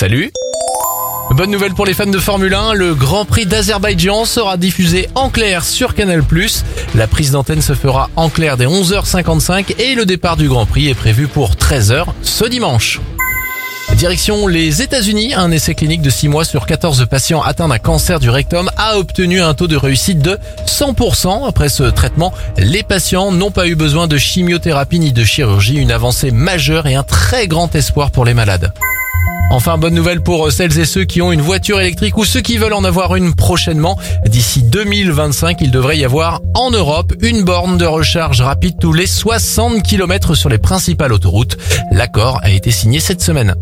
Salut Bonne nouvelle pour les fans de Formule 1, le Grand Prix d'Azerbaïdjan sera diffusé en clair sur Canal+. La prise d'antenne se fera en clair dès 11h55 et le départ du Grand Prix est prévu pour 13h ce dimanche. Direction les États-Unis, un essai clinique de 6 mois sur 14 patients atteints d'un cancer du rectum a obtenu un taux de réussite de 100%. Après ce traitement, les patients n'ont pas eu besoin de chimiothérapie ni de chirurgie, une avancée majeure et un très grand espoir pour les malades. Enfin, bonne nouvelle pour celles et ceux qui ont une voiture électrique ou ceux qui veulent en avoir une prochainement. D'ici 2025, il devrait y avoir en Europe une borne de recharge rapide tous les 60 km sur les principales autoroutes. L'accord a été signé cette semaine.